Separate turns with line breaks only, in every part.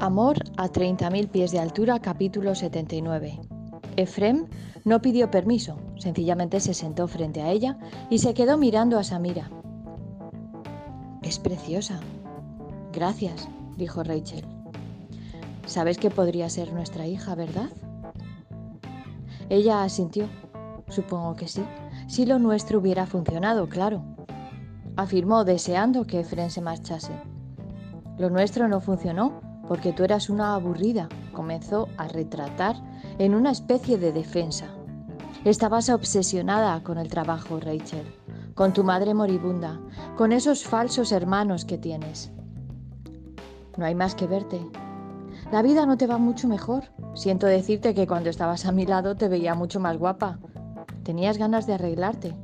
Amor a 30.000 pies de altura, capítulo 79. Efrem no pidió permiso, sencillamente se sentó frente a ella y se quedó mirando a Samira. Es preciosa. Gracias, dijo Rachel. Sabes que podría ser nuestra hija, ¿verdad? Ella asintió. Supongo que sí. Si lo nuestro hubiera funcionado, claro. Afirmó deseando que Efrem se marchase. Lo nuestro no funcionó porque tú eras una aburrida, comenzó a retratar en una especie de defensa. Estabas obsesionada con el trabajo, Rachel, con tu madre moribunda, con esos falsos hermanos que tienes. No hay más que verte. La vida no te va mucho mejor. Siento decirte que cuando estabas a mi lado te veía mucho más guapa. Tenías ganas de arreglarte.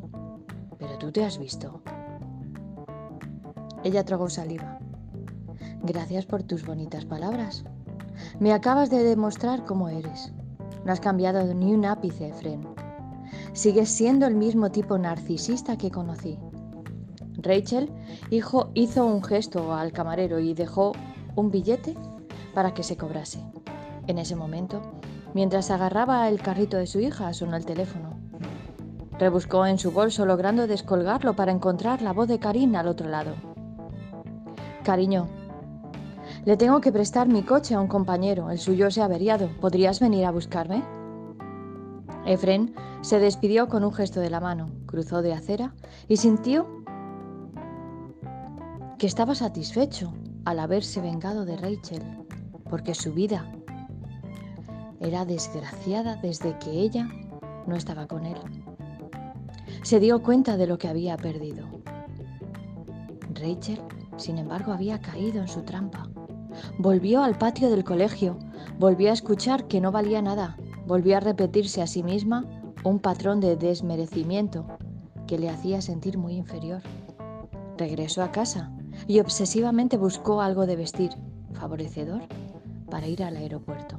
Pero tú te has visto. Ella tragó saliva. Gracias por tus bonitas palabras. Me acabas de demostrar cómo eres. No has cambiado ni un ápice, Fren. Sigues siendo el mismo tipo narcisista que conocí. Rachel hizo un gesto al camarero y dejó un billete para que se cobrase. En ese momento, mientras agarraba el carrito de su hija, sonó el teléfono. Rebuscó en su bolso logrando descolgarlo para encontrar la voz de Karin al otro lado. Cariño, le tengo que prestar mi coche a un compañero, el suyo se ha averiado. ¿Podrías venir a buscarme? Efren se despidió con un gesto de la mano, cruzó de acera y sintió que estaba satisfecho al haberse vengado de Rachel, porque su vida era desgraciada desde que ella no estaba con él. Se dio cuenta de lo que había perdido. Rachel, sin embargo, había caído en su trampa. Volvió al patio del colegio, volvió a escuchar que no valía nada, volvió a repetirse a sí misma un patrón de desmerecimiento que le hacía sentir muy inferior. Regresó a casa y obsesivamente buscó algo de vestir, favorecedor, para ir al aeropuerto.